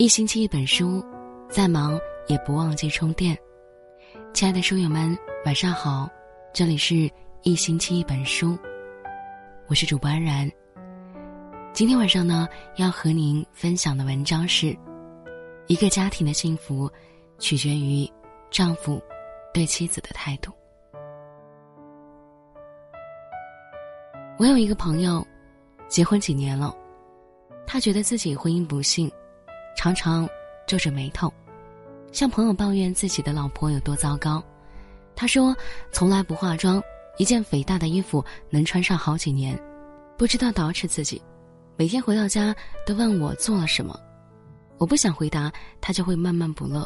一星期一本书，再忙也不忘记充电。亲爱的书友们，晚上好，这里是一星期一本书，我是主播安然。今天晚上呢，要和您分享的文章是：一个家庭的幸福，取决于丈夫对妻子的态度。我有一个朋友，结婚几年了，他觉得自己婚姻不幸。常常皱着眉头，向朋友抱怨自己的老婆有多糟糕。他说：“从来不化妆，一件肥大的衣服能穿上好几年，不知道捯饬自己，每天回到家都问我做了什么。我不想回答，他就会闷闷不乐。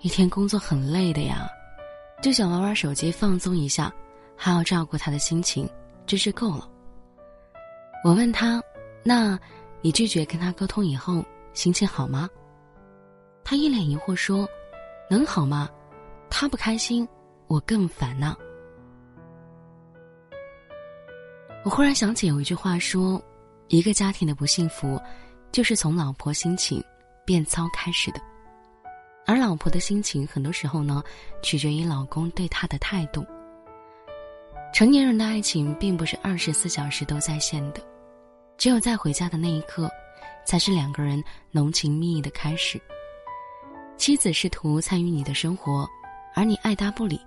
一天工作很累的呀，就想玩玩手机放松一下，还要照顾他的心情，真是够了。”我问他：“那，你拒绝跟他沟通以后？”心情好吗？他一脸疑惑说：“能好吗？他不开心，我更烦呢。”我忽然想起有一句话说：“一个家庭的不幸福，就是从老婆心情变糟开始的。”而老婆的心情，很多时候呢，取决于老公对她的态度。成年人的爱情并不是二十四小时都在线的，只有在回家的那一刻。才是两个人浓情蜜意的开始。妻子试图参与你的生活，而你爱答不理，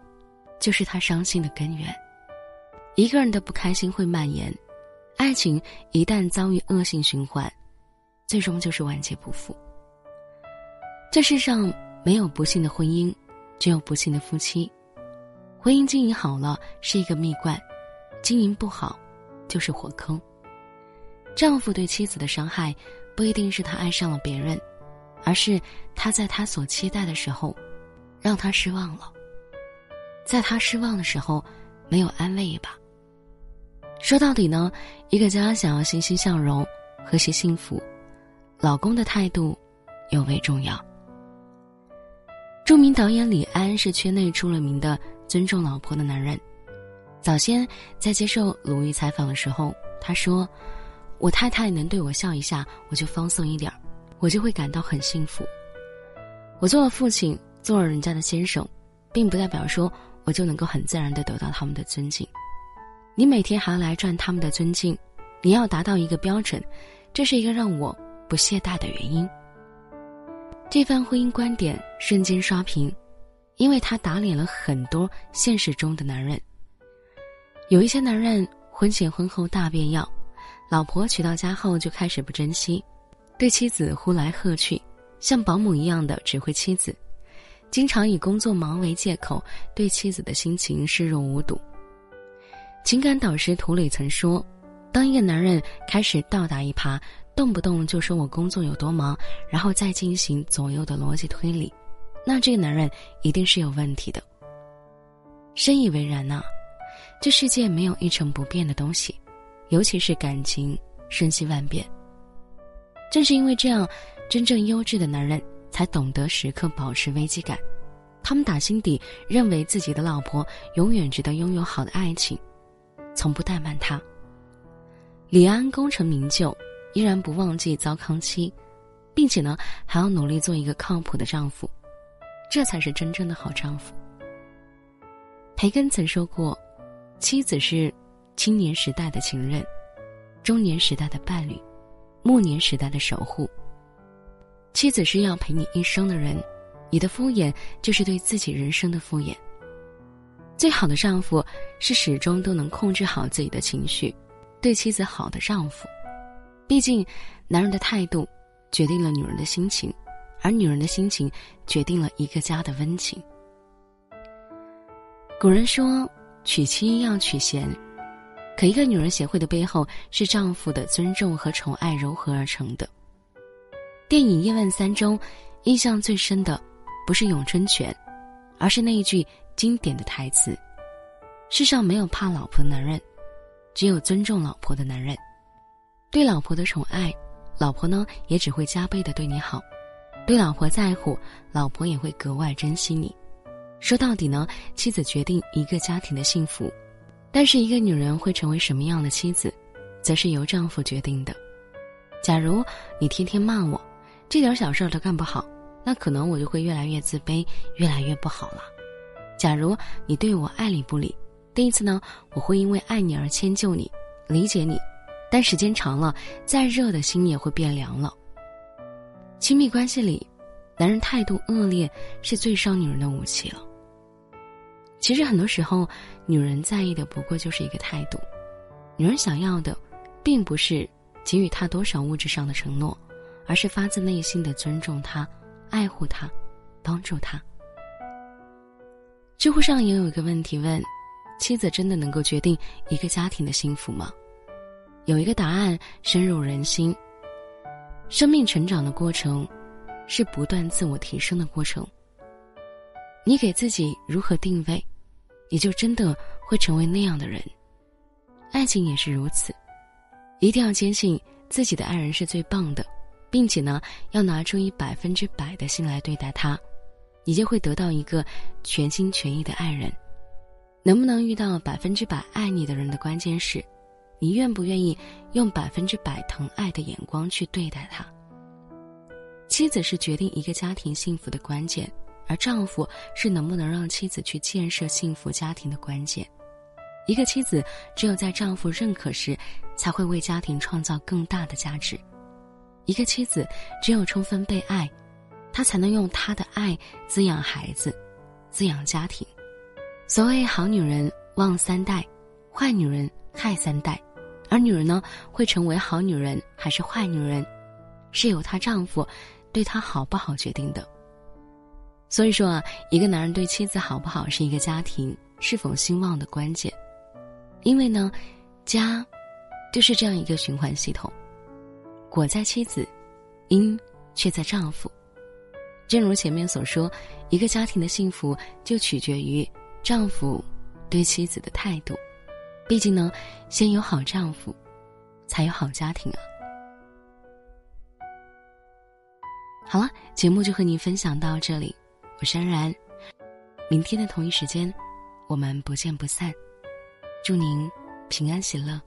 就是他伤心的根源。一个人的不开心会蔓延，爱情一旦遭遇恶性循环，最终就是万劫不复。这世上没有不幸的婚姻，只有不幸的夫妻。婚姻经营好了是一个蜜罐，经营不好，就是火坑。丈夫对妻子的伤害。不一定是他爱上了别人，而是他在他所期待的时候，让他失望了。在他失望的时候，没有安慰一把。说到底呢，一个家想要欣欣向荣、和谐幸福，老公的态度尤为重要。著名导演李安是圈内出了名的尊重老婆的男人。早先在接受鲁豫采访的时候，他说。我太太能对我笑一下，我就放松一点儿，我就会感到很幸福。我做了父亲，做了人家的先生，并不代表说我就能够很自然的得到他们的尊敬。你每天还要来赚他们的尊敬，你要达到一个标准，这是一个让我不懈怠的原因。这番婚姻观点瞬间刷屏，因为他打脸了很多现实中的男人。有一些男人婚前婚后大变样。老婆娶到家后就开始不珍惜，对妻子呼来喝去，像保姆一样的指挥妻子，经常以工作忙为借口对妻子的心情视若无睹。情感导师涂磊曾说：“当一个男人开始倒打一耙，动不动就说我工作有多忙，然后再进行左右的逻辑推理，那这个男人一定是有问题的。”深以为然呐，这世界没有一成不变的东西。尤其是感情瞬息万变。正是因为这样，真正优质的男人才懂得时刻保持危机感。他们打心底认为自己的老婆永远值得拥有好的爱情，从不怠慢她。李安功成名就，依然不忘记糟糠妻，并且呢还要努力做一个靠谱的丈夫，这才是真正的好丈夫。培根曾说过：“妻子是。”青年时代的情人，中年时代的伴侣，暮年时代的守护。妻子是要陪你一生的人，你的敷衍就是对自己人生的敷衍。最好的丈夫是始终都能控制好自己的情绪，对妻子好的丈夫。毕竟，男人的态度决定了女人的心情，而女人的心情决定了一个家的温情。古人说：“娶妻要娶贤。”可一个女人贤惠的背后，是丈夫的尊重和宠爱糅合而成的。电影《叶问三》中，印象最深的，不是咏春拳，而是那一句经典的台词：“世上没有怕老婆的男人，只有尊重老婆的男人。对老婆的宠爱，老婆呢也只会加倍的对你好；对老婆在乎，老婆也会格外珍惜你。说到底呢，妻子决定一个家庭的幸福。”但是，一个女人会成为什么样的妻子，则是由丈夫决定的。假如你天天骂我，这点小事都干不好，那可能我就会越来越自卑，越来越不好了。假如你对我爱理不理，第一次呢，我会因为爱你而迁就你，理解你，但时间长了，再热的心也会变凉了。亲密关系里，男人态度恶劣是最伤女人的武器了。其实很多时候，女人在意的不过就是一个态度。女人想要的，并不是给予他多少物质上的承诺，而是发自内心的尊重他、爱护他、帮助他。知乎上也有一个问题问：妻子真的能够决定一个家庭的幸福吗？有一个答案深入人心。生命成长的过程，是不断自我提升的过程。你给自己如何定位，你就真的会成为那样的人。爱情也是如此，一定要坚信自己的爱人是最棒的，并且呢，要拿出以百分之百的心来对待他，你就会得到一个全心全意的爱人。能不能遇到百分之百爱你的人的关键是。你愿不愿意用百分之百疼爱的眼光去对待他？妻子是决定一个家庭幸福的关键，而丈夫是能不能让妻子去建设幸福家庭的关键。一个妻子只有在丈夫认可时，才会为家庭创造更大的价值。一个妻子只有充分被爱，她才能用她的爱滋养孩子，滋养家庭。所谓好女人旺三代，坏女人害三代。而女人呢，会成为好女人还是坏女人，是由她丈夫对她好不好决定的。所以说啊，一个男人对妻子好不好，是一个家庭是否兴旺的关键。因为呢，家就是这样一个循环系统，果在妻子，因却在丈夫。正如前面所说，一个家庭的幸福就取决于丈夫对妻子的态度。毕竟呢，先有好丈夫，才有好家庭啊。好了，节目就和您分享到这里，我是安然。明天的同一时间，我们不见不散。祝您平安喜乐。